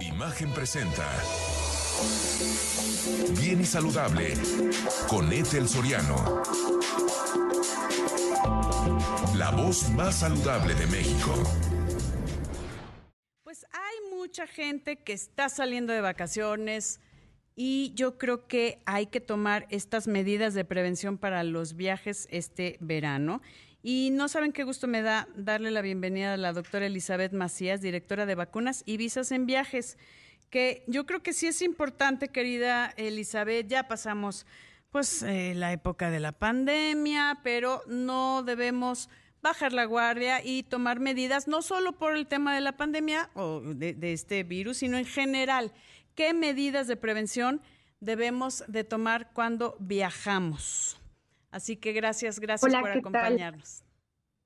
Imagen presenta. Bien y saludable con Ethel Soriano. La voz más saludable de México. Pues hay mucha gente que está saliendo de vacaciones y yo creo que hay que tomar estas medidas de prevención para los viajes este verano. Y no saben qué gusto me da darle la bienvenida a la doctora Elizabeth Macías, directora de vacunas y visas en viajes, que yo creo que sí es importante, querida Elizabeth, ya pasamos pues eh, la época de la pandemia, pero no debemos bajar la guardia y tomar medidas, no solo por el tema de la pandemia o de, de este virus, sino en general. ¿Qué medidas de prevención debemos de tomar cuando viajamos? Así que gracias, gracias por acompañarnos.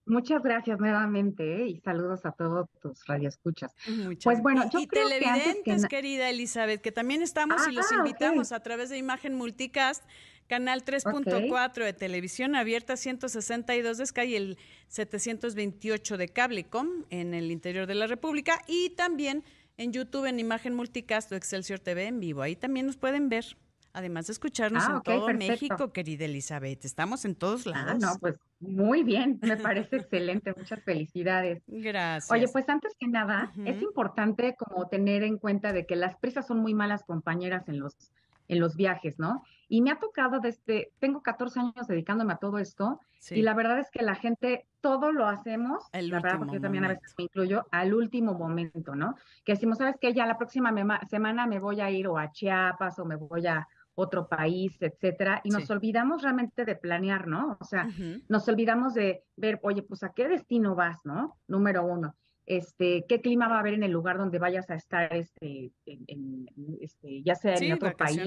Muchas gracias nuevamente ¿eh? y saludos a todos tus radioescuchas. pues bueno, yo y creo televidentes, querida Elizabeth, que también estamos y los ah, invitamos a través de Imagen Multicast, canal 3.4 de televisión abierta, 162 de Sky y el 728 de Cablecom en el interior de la República y también en YouTube en Imagen Multicast o Excelsior TV en vivo. Ahí también nos pueden ver. Además de escucharnos ah, en todo México, querida Elizabeth. Estamos en todos ah, lados. Ah, no, pues muy bien, me parece excelente. Muchas felicidades. Gracias. Oye, pues antes que nada, es importante como tener en cuenta de que las prisas son muy malas compañeras en los, en los viajes, ¿no? Y me ha tocado desde, tengo 14 años dedicándome a todo esto, y la verdad es que la gente, todo lo hacemos, la verdad, porque yo también a veces me incluyo, al último momento, ¿no? Que decimos, ¿sabes qué? Ya la próxima semana me voy a ir o a Chiapas o me voy a otro país, etcétera, y nos olvidamos realmente de planear, ¿no? O sea, nos olvidamos de ver, oye, pues a qué destino vas, ¿no? Número uno, este, qué clima va a haber en el lugar donde vayas a estar, este, en, este ya sea en otro país,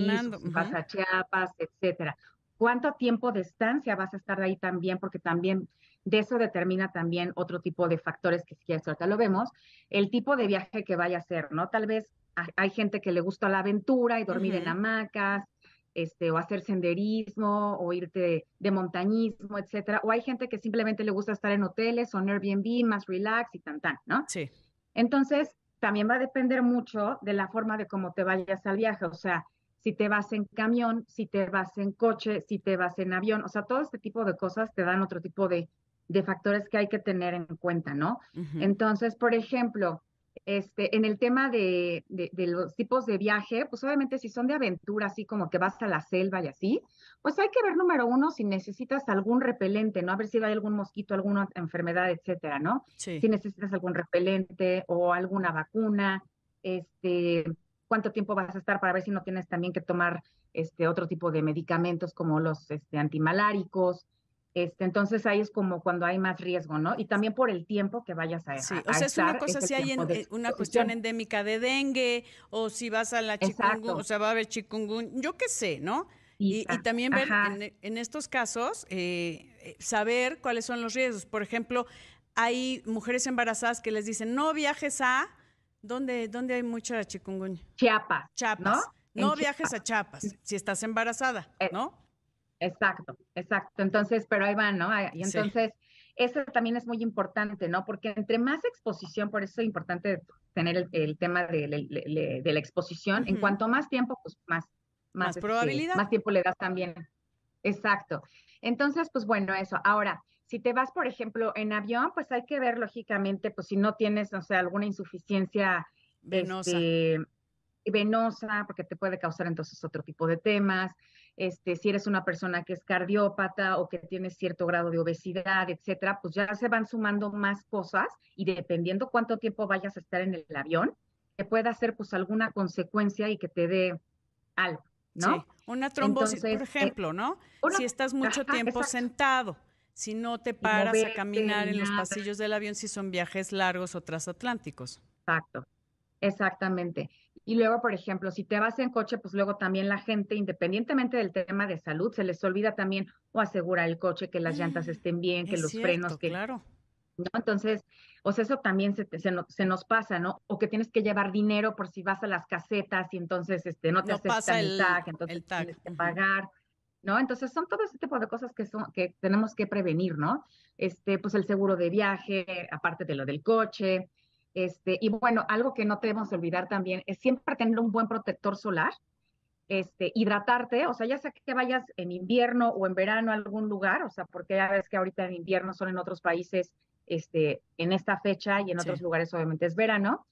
vas a Chiapas, etcétera. ¿Cuánto tiempo de estancia vas a estar ahí también? Porque también de eso determina también otro tipo de factores que si quieres ahorita lo vemos, el tipo de viaje que vaya a ser, ¿no? Tal vez hay gente que le gusta la aventura y dormir en hamacas, este, o hacer senderismo, o irte de montañismo, etcétera. O hay gente que simplemente le gusta estar en hoteles o en Airbnb, más relax y tan tan, ¿no? Sí. Entonces, también va a depender mucho de la forma de cómo te vayas al viaje, o sea, si te vas en camión, si te vas en coche, si te vas en avión, o sea, todo este tipo de cosas te dan otro tipo de, de factores que hay que tener en cuenta, ¿no? Entonces, por ejemplo, este, en el tema de, los tipos de viaje, pues obviamente si son de aventura, así como que vas a la selva y así, pues hay que ver número uno si necesitas algún repelente, ¿no? A ver si hay algún mosquito, alguna enfermedad, etcétera, ¿no? Si necesitas algún repelente o alguna vacuna, este, cuánto tiempo vas a estar para ver si no tienes también que tomar este otro tipo de medicamentos como los este, antimaláricos, este, entonces ahí es como cuando hay más riesgo, ¿no? Y también por el tiempo que vayas a, sí, o sea, es una cosa si hay eh, una cuestión endémica de dengue o si vas a la chikungunya, o sea, va a haber chikungunya, yo qué sé, ¿no? Y, también ver en, estos casos, eh, eh, saber cuáles son los riesgos. Por ejemplo, hay mujeres embarazadas que les dicen, no viajes a, ¿dónde, dónde hay mucha chikungunya? Chiapas. Chiapas. No, no viajes a Chiapas si estás embarazada, ¿no? Exacto, exacto. Entonces, pero ahí van, ¿no? Y entonces, eso también es muy importante, ¿no? Porque entre más exposición, por eso es importante tener el, tema de, la exposición, en cuanto más tiempo, pues más, más, este, probabilidad. más tiempo le das también. Exacto. Entonces, pues bueno, eso. Ahora, si te vas, por ejemplo, en avión, pues hay que ver lógicamente, pues si no tienes, o sea, alguna insuficiencia venosa. Este, venosa, porque te puede causar entonces otro tipo de temas. Este, si eres una persona que es cardiópata o que tiene cierto grado de obesidad, etcétera, pues ya se van sumando más cosas y dependiendo cuánto tiempo vayas a estar en el avión, te puede hacer pues alguna consecuencia y que te dé algo, ¿no? Sí, una trombosis, por eh, ejemplo, ¿no? si estás mucho tiempo sentado, si no te paras a caminar en los pasillos del avión, si son viajes largos o transatlánticos. Exacto, exactamente. Y luego, por ejemplo, si te vas en coche, pues luego también la gente, independientemente del tema de salud, se les olvida también o asegurar el coche, que las llantas estén bien, que los frenos, que... Claro. ¿no? Entonces, o sea, eso también se, se, nos pasa, ¿no? O que tienes que llevar dinero por si vas a las casetas y entonces este, no te no aceptan el, tag, entonces tienes que pagar, ¿no? Entonces son todo ese tipo de cosas que son que tenemos que prevenir, ¿no? Este, pues el seguro de viaje, aparte de lo del coche, Este, y bueno, algo que no debemos olvidar también es siempre tener un buen protector solar, este, hidratarte, o sea, ya sea que vayas en invierno o en verano a algún lugar, o sea, porque ya ves que ahorita en invierno son en otros países, este, en esta fecha y en otros lugares obviamente es verano.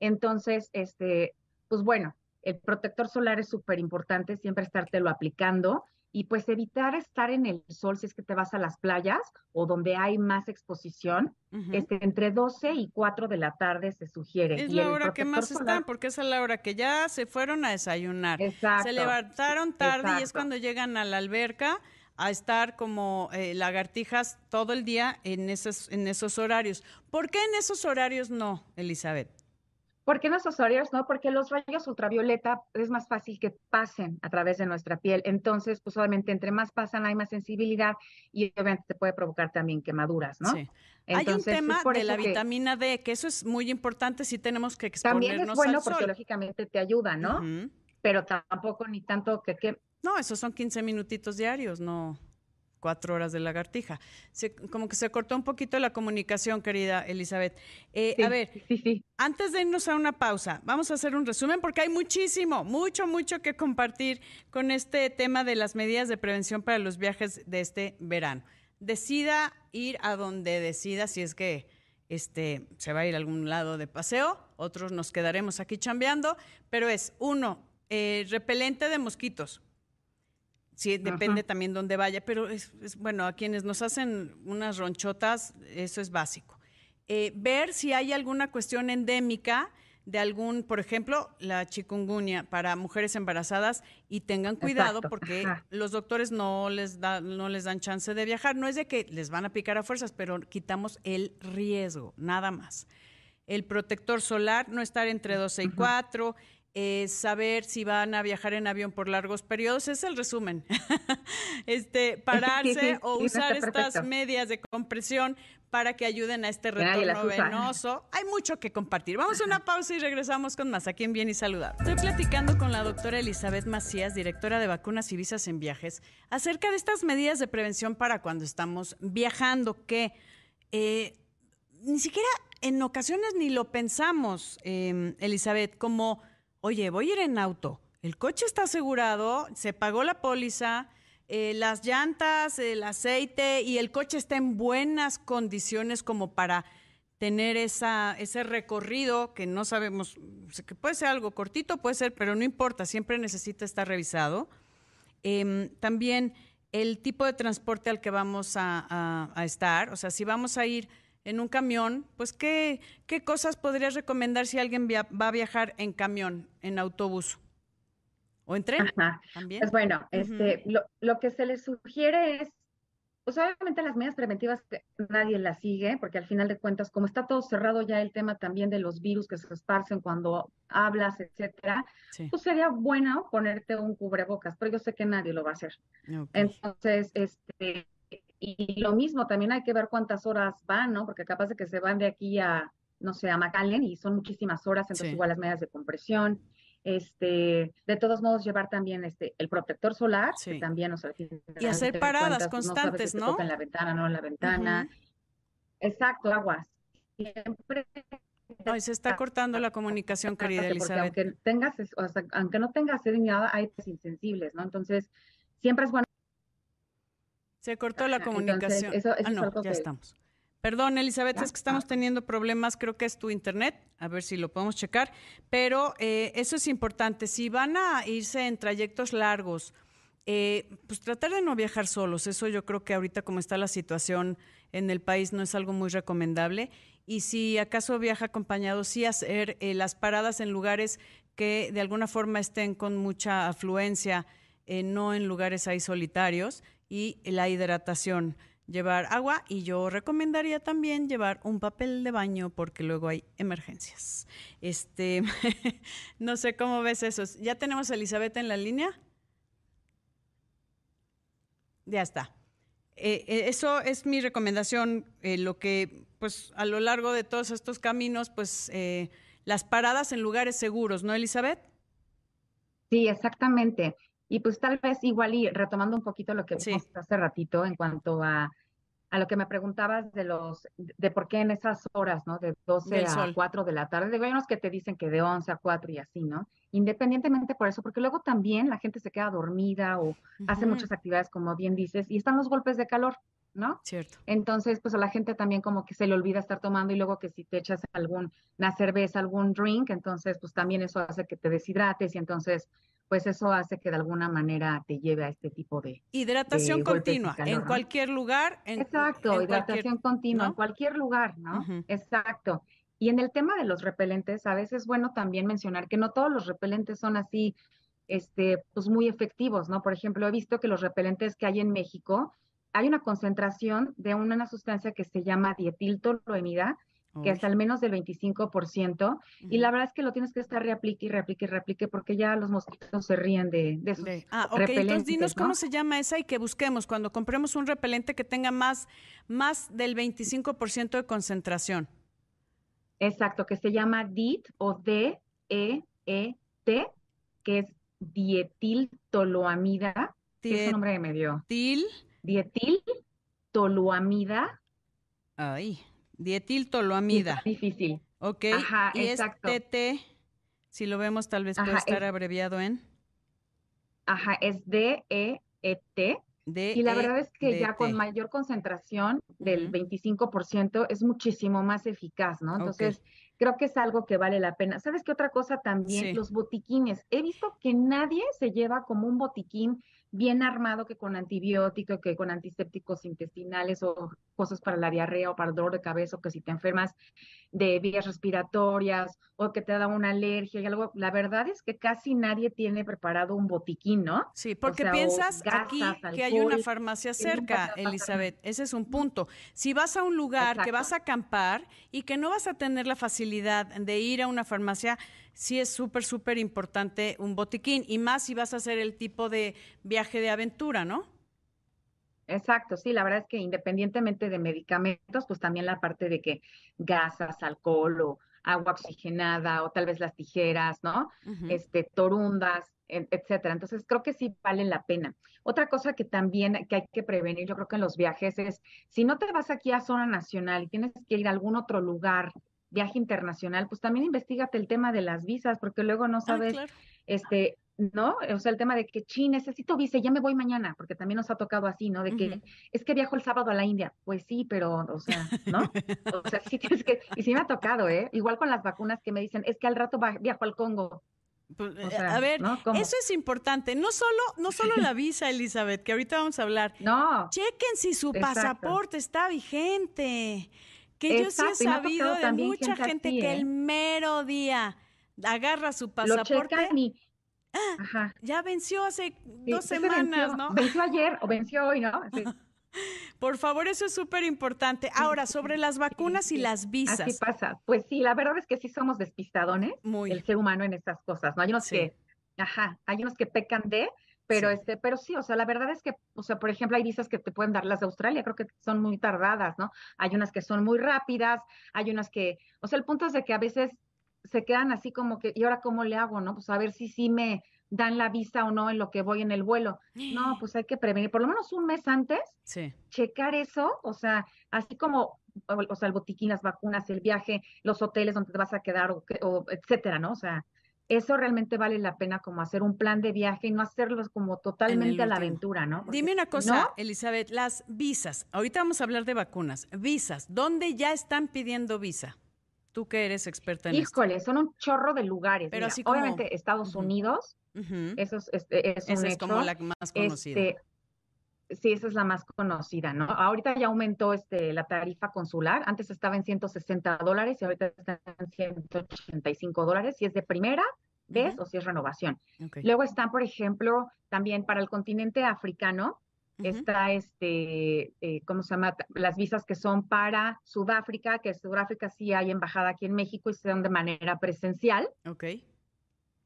Entonces, este, pues bueno, el protector solar es súper importante, siempre estártelo aplicando y pues evitar estar en el sol si es que te vas a las playas o donde hay más exposición, este, entre 12 y 4 de la tarde se sugiere. Es la hora que más están, porque es la hora que ya se fueron a desayunar. Se levantaron tarde y es cuando llegan a la alberca a estar como eh, lagartijas todo el día en esos, en esos horarios. ¿Por qué en esos horarios no, Elizabeth? ¿Por qué en horarios no? Porque los rayos ultravioleta es más fácil que pasen a través de nuestra piel. Entonces, pues obviamente entre más pasan hay más sensibilidad y obviamente te puede provocar también quemaduras, ¿no? Sí. hay un tema de la vitamina D, que eso es muy importante si tenemos que exponernos También es bueno porque lógicamente te ayuda, ¿no? Pero tampoco ni tanto que, que... No, esos son 15 minutitos diarios, no cuatro horas de lagartija. como que se cortó un poquito la comunicación, querida Elizabeth. Eh, a ver, antes de irnos a una pausa, vamos a hacer un resumen porque hay muchísimo, mucho, mucho que compartir con este tema de las medidas de prevención para los viajes de este verano. Decida ir a donde decida, si es que este, se va a ir a algún lado de paseo, otros nos quedaremos aquí chambeando, pero es uno, eh, repelente de mosquitos, Sí, depende también dónde vaya, pero es, bueno, a quienes nos hacen unas ronchotas, eso es básico. Eh, ver si hay alguna cuestión endémica de algún, por ejemplo, la chikungunya para mujeres embarazadas y tengan cuidado porque los doctores no les, da, no les dan chance de viajar. No es de que les van a picar a fuerzas, pero quitamos el riesgo, nada más. El protector solar, no estar entre 12 y 4, eh, saber si van a viajar en avión por largos periodos, es el resumen. este, pararse o usar estas medias de compresión para que ayuden a este retorno venoso. Hay mucho que compartir. Vamos a una pausa y regresamos con más aquí en Bien y Saludable. Estoy platicando con la doctora Elizabeth Macías, directora de vacunas y visas en viajes, acerca de estas medidas de prevención para cuando estamos viajando, que eh, ni siquiera en ocasiones ni lo pensamos, eh, Elizabeth, como oye, voy a ir en auto, el coche está asegurado, se pagó la póliza, eh, las llantas, el aceite y el coche está en buenas condiciones como para tener esa, ese recorrido que no sabemos, que puede ser algo cortito, puede ser, pero no importa, siempre necesita estar revisado. Em, también el tipo de transporte al que vamos a estar, o sea, si vamos a ir en un camión, pues ¿qué, qué cosas podrías recomendar si alguien va a viajar en camión, en autobús? ¿O en tren? ¿También? Pues bueno, este, lo, que se le sugiere es, pues obviamente las medidas preventivas nadie las sigue, porque al final de cuentas, como está todo cerrado ya el tema también de los virus que se esparcen cuando hablas, etcétera, pues sería bueno ponerte un cubrebocas, pero yo sé que nadie lo va a hacer. Entonces, este, y lo mismo, también hay que ver cuántas horas van, ¿no? Porque capaz de que se van de aquí a, no sé, a McAllen y son muchísimas horas, entonces igual las medidas de compresión. Este, de todos modos, llevar también este, el protector solar, que también, o sea, y hacer paradas constantes, ¿no? ¿no? en la ventana, no en la ventana. Exacto, aguas. Siempre Ay, se está cortando la comunicación, querida Elizabeth. Aunque tengas, o sea, aunque no tengas sed ni nada, hay insensibles, ¿no? Entonces, siempre es bueno se cortó la comunicación. ah, no, ya estamos. Perdón, Elizabeth, es que estamos ah. teniendo problemas, creo que es tu internet, a ver si lo podemos checar, pero eh, eso es importante. Si van a irse en trayectos largos, eh, pues tratar de no viajar solos, eso yo creo que ahorita como está la situación en el país no es algo muy recomendable. Y si acaso viaja acompañado, sí hacer eh, las paradas en lugares que de alguna forma estén con mucha afluencia, no en lugares ahí solitarios y la hidratación. Llevar agua y yo recomendaría también llevar un papel de baño porque luego hay emergencias. Este, no sé cómo ves eso. ¿Ya tenemos a Elizabeth en la línea? Ya está. Eh, eh, eso es mi recomendación, eh, lo que, pues, a lo largo de todos estos caminos, pues, las paradas en lugares seguros, ¿no, Elizabeth? Sí, exactamente. Y pues tal vez igual y retomando un poquito lo que vimos hace ratito en cuanto a a lo que me preguntabas de los, de por qué en esas horas, ¿no? De 12 a 4 de la tarde. Hay unos que te dicen que de 11 a 4 y así, ¿no? Independientemente por eso, porque luego también la gente se queda dormida o hace muchas actividades, como bien dices, y están los golpes de calor, ¿no? Cierto. Entonces, pues a la gente también como que se le olvida estar tomando y luego que si te echas alguna cerveza, algún drink, entonces pues también eso hace que te deshidrates y entonces pues eso hace que de alguna manera te lleve a este tipo de hidratación continua en cualquier lugar. Exacto, hidratación continua en cualquier lugar, ¿no? Exacto. Y en el tema de los repelentes, a veces es bueno también mencionar que no todos los repelentes son así, este, pues muy efectivos, ¿no? Por ejemplo, he visto que los repelentes que hay en México, hay una concentración de una, sustancia que se llama dietiltoluenida, que es al menos del 25%, y la verdad es que lo tienes que estar reaplique y reaplique y reaplique porque ya los mosquitos se ríen de, de esos Ah, ok, entonces dinos cómo se llama esa y que busquemos cuando compremos un repelente que tenga más, más del 25% de concentración. Exacto, que se llama DEET o D-E-E-T, que es dietiltoluamida, que es un nombre que me dio. Til. Dietiltoluamida. Ay, Dietiltoloamida. difícil. Ok. Ajá, y exacto. es TT, si lo vemos tal vez puede estar abreviado en. Ajá, es D-E-E-T. y la verdad es que ya con mayor concentración del 25% es muchísimo más eficaz, ¿no? Entonces, creo que es algo que vale la pena. ¿Sabes qué otra cosa también? Los botiquines. He visto que nadie se lleva como un botiquín bien armado que con antibiótico, que con antisépticos intestinales o cosas para la diarrea o para el dolor de cabeza o que si te enfermas de vías respiratorias o que te da una alergia y algo. La verdad es que casi nadie tiene preparado un botiquín, ¿no? Sí, porque piensas aquí que hay una farmacia cerca, Elizabeth. Ese es un punto. Si vas a un lugar que vas a acampar y que no vas a tener la facilidad de ir a una farmacia, sí es súper, súper importante un botiquín y más si vas a hacer el tipo de viaje de aventura, ¿no? Exacto, sí, la verdad es que independientemente de medicamentos, pues también la parte de que gasas, alcohol o agua oxigenada o tal vez las tijeras, ¿no? Este, torundas, etcétera. Entonces creo que sí vale la pena. Otra cosa que también que hay que prevenir, yo creo que en los viajes es, si no te vas aquí a zona nacional y tienes que ir a algún otro lugar viaje internacional, pues también investigate el tema de las visas, porque luego no ah, sabes, este, ¿no? O sea, el tema de que, sí, necesito visa, ya me voy mañana, porque también nos ha tocado así, ¿no? De que, es que viajo el sábado a la India. Pues sí, pero, o sea, ¿no? o sea, sí tienes que, y sí me ha tocado, ¿eh? Igual con las vacunas que me dicen, es que al rato viajo al Congo. Pues, eh, a ver, eso es importante. No solo, no solo la visa, Elizabeth, que ahorita vamos a hablar. No. Chequen si su pasaporte está vigente. Que yo sí he sabido de mucha gente, que el ¿eh? mero día agarra su pasaporte. ah, Ajá. Ya venció hace dos semanas, ¿no? Venció ayer o venció hoy, ¿no? Por favor, eso es súper importante. Ahora, sobre las vacunas y las visas. Así pasa. Pues sí, la verdad es que sí somos despistadones, Muy. el ser humano en estas cosas, ¿no? Hay unos que, ajá, hay unos que pecan de, pero sí. este, pero sí, o sea, la verdad es que, o sea, por ejemplo, hay visas que te pueden dar las de Australia, creo que son muy tardadas, ¿no? Hay unas que son muy rápidas, hay unas que, o sea, el punto es de que a veces se quedan así como que, ¿y ahora cómo le hago, no? Pues a ver si sí me dan la visa o no en lo que voy en el vuelo. No, pues hay que prevenir, por lo menos un mes antes, sí. checar eso, o sea, así como, o, sea, el botiquín, las vacunas, el viaje, los hoteles donde te vas a quedar, o, o etcétera, ¿no? O sea, eso realmente vale la pena como hacer un plan de viaje y no hacerlo como totalmente a la aventura, ¿no? Dime una cosa, Elizabeth, las visas, ahorita vamos a hablar de vacunas, visas, ¿dónde ya están pidiendo visa? Tú que eres experta en Híjole, son un chorro de lugares. Pero así Obviamente Estados Unidos, eso es, este, es, Esa es como la más conocida. Este, Sí, esa es la más conocida, ¿no? Ahorita ya aumentó este, la tarifa consular. Antes estaba en 160 dólares y ahorita está en 185 dólares. Si es de primera vez o si es renovación. Luego están, por ejemplo, también para el continente africano, está este, eh, ¿cómo se llama? Las visas que son para Sudáfrica, que Sudáfrica sí hay embajada aquí en México y son de manera presencial. Ok.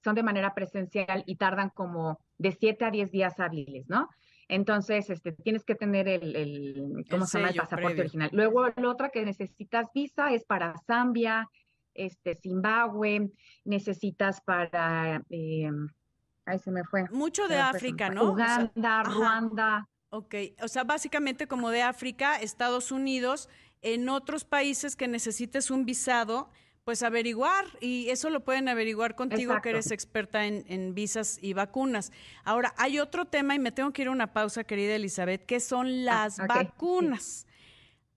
Son de manera presencial y tardan como de 7 a 10 días hábiles, ¿no? Entonces, este, tienes que tener el, ¿cómo se llama? El pasaporte original. Luego, la otra que necesitas visa es para Zambia, este, Zimbabue, necesitas para, eh, ahí se me fue. Mucho de África, ¿no? Uganda, Ruanda, Ok, o sea, básicamente como de África, Estados Unidos, en otros países que necesites un visado, pues averiguar, y eso lo pueden averiguar contigo que eres experta en, visas y vacunas. Ahora, hay otro tema, y me tengo que ir a una pausa, querida Elizabeth, que son ah, las vacunas.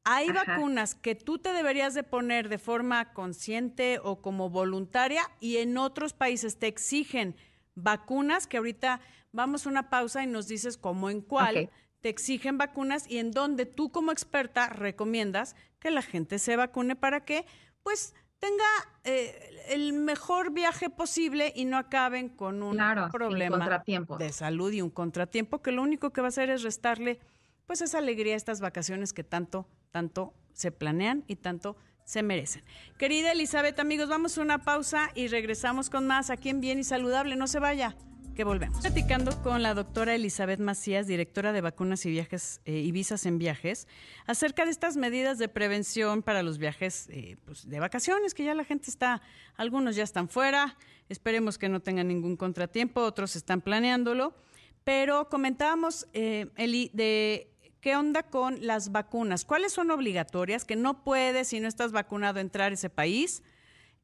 Hay vacunas que tú te deberías de poner de forma consciente o como voluntaria y en otros países te exigen vacunas que ahorita vamos a una pausa y nos dices cómo en cuál te exigen vacunas y en dónde tú como experta recomiendas que la gente se vacune para que pues tenga eh, el mejor viaje posible y no acaben con un problema de salud y un contratiempo que lo único que va a hacer es restarle pues esa alegría a estas vacaciones que tanto, tanto se planean y tanto se merecen. Querida Elizabeth, amigos, vamos a una pausa y regresamos con más aquí en Bien y Saludable. No se vaya, que volvemos. Platicando con la doctora Elizabeth Macías, directora de vacunas y viajes eh, y visas en viajes, acerca de estas medidas de prevención para los viajes eh, pues, de vacaciones, que ya la gente está, algunos ya están fuera, esperemos que no tengan ningún contratiempo, otros están planeándolo. Pero comentábamos, eh, Eli, de ¿Qué onda con las vacunas? ¿Cuáles son obligatorias? Que no puedes, si no estás vacunado, entrar a ese país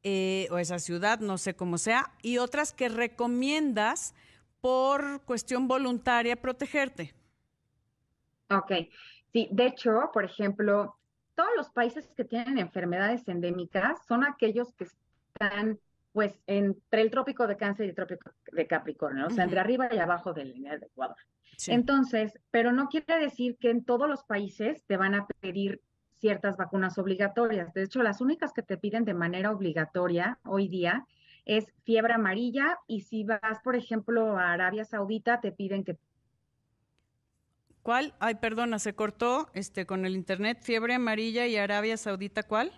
eh, o esa ciudad, no sé cómo sea. Y otras que recomiendas por cuestión voluntaria protegerte. Ok. Sí, de hecho, por ejemplo, todos los países que tienen enfermedades endémicas son aquellos que están pues entre el trópico de Cáncer y el trópico de Capricornio, o sea, entre arriba y abajo del lineal de Ecuador. Entonces, pero no quiere decir que en todos los países te van a pedir ciertas vacunas obligatorias. De hecho, las únicas que te piden de manera obligatoria hoy día es fiebre amarilla y si vas, por ejemplo, a Arabia Saudita, te piden que... ¿Cuál? Ay, perdona, se cortó este con el internet. Fiebre amarilla y Arabia Saudita, ¿cuál?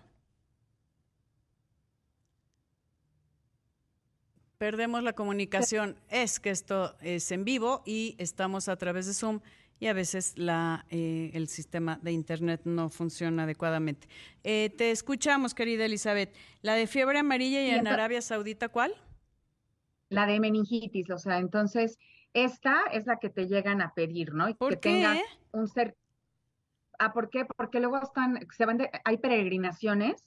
perdemos la comunicación. Es que esto es en vivo y estamos a través de Zoom y a veces la, eh, el sistema de Internet no funciona adecuadamente. Eh, te escuchamos, querida Elizabeth. ¿La de fiebre amarilla y en Arabia Saudita cuál? La de meningitis, o sea, entonces esta es la que te llegan a pedir, ¿no? ¿Por que qué? un ser Ah, ¿por qué? Porque luego están, se van de, hay peregrinaciones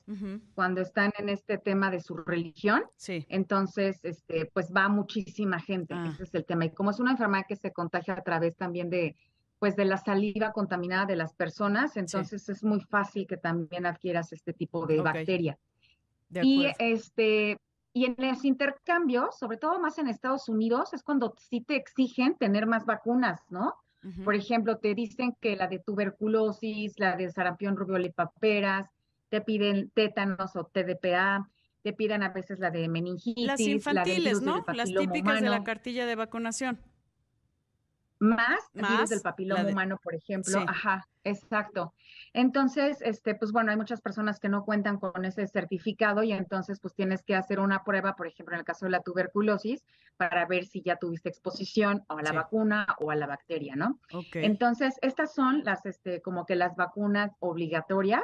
cuando están en este tema de su religión. Sí. Entonces, este, pues va muchísima gente. Ah. Ese es el tema. Y como es una enfermedad que se contagia a través también de, pues de la saliva contaminada de las personas, entonces es muy fácil que también adquieras este tipo de bacteria. y este, y en los intercambios, sobre todo más en Estados Unidos, es cuando sí te exigen tener más vacunas, ¿no? Por ejemplo, te dicen que la de tuberculosis, la de sarampión, rubiola y paperas, te piden tétanos o TDPA, te piden a veces la de meningitis. Las infantiles, ¿no? Las típicas de la cartilla de vacunación. Más, más del papiloma humano, por ejemplo. Ajá, exacto. Entonces, este, pues bueno, hay muchas personas que no cuentan con ese certificado y entonces pues tienes que hacer una prueba, por ejemplo, en el caso de la tuberculosis, para ver si ya tuviste exposición a la vacuna o a la bacteria, ¿no? Entonces, estas son las, este, como que las vacunas obligatorias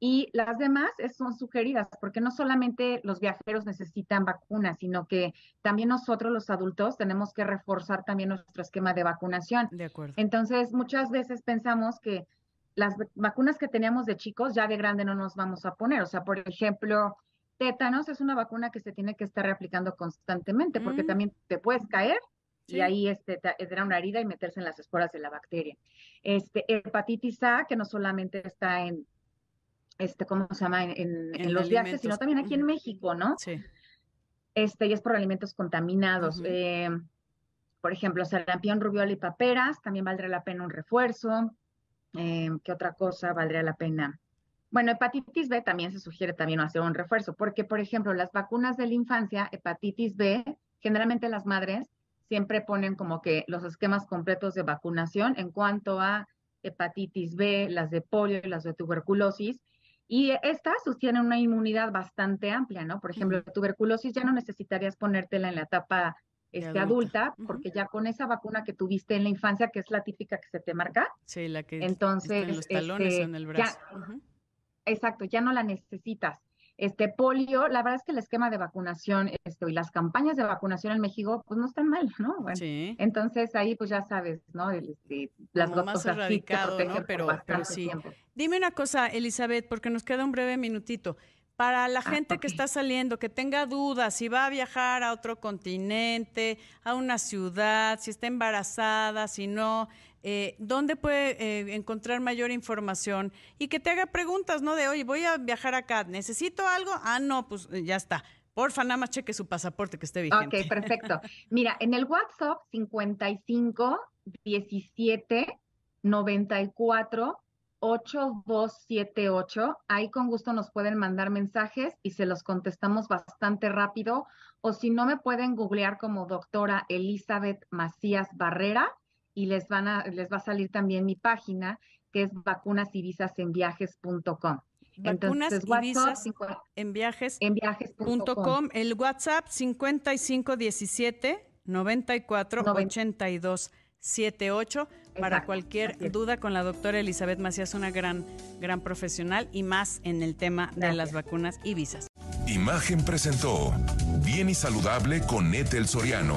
y las demás son sugeridas, porque no solamente los viajeros necesitan vacunas, sino que también nosotros los adultos tenemos que reforzar también nuestro esquema de vacunación. De acuerdo. Entonces, muchas veces pensamos que las vacunas que teníamos de chicos ya de grande no nos vamos a poner. O sea, por ejemplo, tétanos es una vacuna que se tiene que estar reaplicando constantemente, porque mm. también te puedes caer y ahí este, te, una herida y meterse en las esporas de la bacteria. Este, hepatitis A, que no solamente está en este, ¿cómo se llama? En, los viajes, sino también aquí en México, ¿no? Sí. Este, y es por alimentos contaminados. Eh, por ejemplo, sarampión, rubiola y paperas, también valdría la pena un refuerzo. Eh, ¿Qué otra cosa valdría la pena? Bueno, hepatitis B también se sugiere también hacer un refuerzo, porque, por ejemplo, las vacunas de la infancia, hepatitis B, generalmente las madres siempre ponen como que los esquemas completos de vacunación en cuanto a hepatitis B, las de polio y las de tuberculosis, y estas sostienen una inmunidad bastante amplia, ¿no? Por ejemplo, la tuberculosis ya no necesitarías ponértela en la etapa este, adulta, porque ya con esa vacuna que tuviste en la infancia, que es la típica que se te marca. Sí, la que entonces, en los talones este, en el brazo. Exacto, ya no la necesitas. Este polio, la verdad es que el esquema de vacunación este, y las campañas de vacunación en México, pues no están mal, ¿no? Bueno, sí. Entonces ahí, pues ya sabes, ¿no? Este, las Como más erradicado, ¿no? Pero, pero sí. Dime una cosa, Elizabeth, porque nos queda un breve minutito. Para la ah, gente que está saliendo, que tenga dudas, si va a viajar a otro continente, a una ciudad, si está embarazada, si no, eh, ¿dónde puede eh, encontrar mayor información? Y que te haga preguntas, ¿no? De, oye, voy a viajar acá, ¿necesito algo? Ah, no, pues eh, ya está. Porfa, nada más cheque su pasaporte que esté vigente. Ok, perfecto. Mira, en el WhatsApp 55 17 94 8278. Ahí con gusto nos pueden mandar mensajes y se los contestamos bastante rápido. O si no, me pueden googlear como doctora Elizabeth Macías Barrera y les, van a, les va a salir también mi página que es vacunasyvisasenviajes.com. Vacunas y visas en viajes.com. El WhatsApp 5517 94 82 78 para cualquier duda con la doctora Elizabeth Macías, una gran, gran profesional y más en el tema de las vacunas y visas. Imagen presentó Bien y Saludable con Etel Soriano,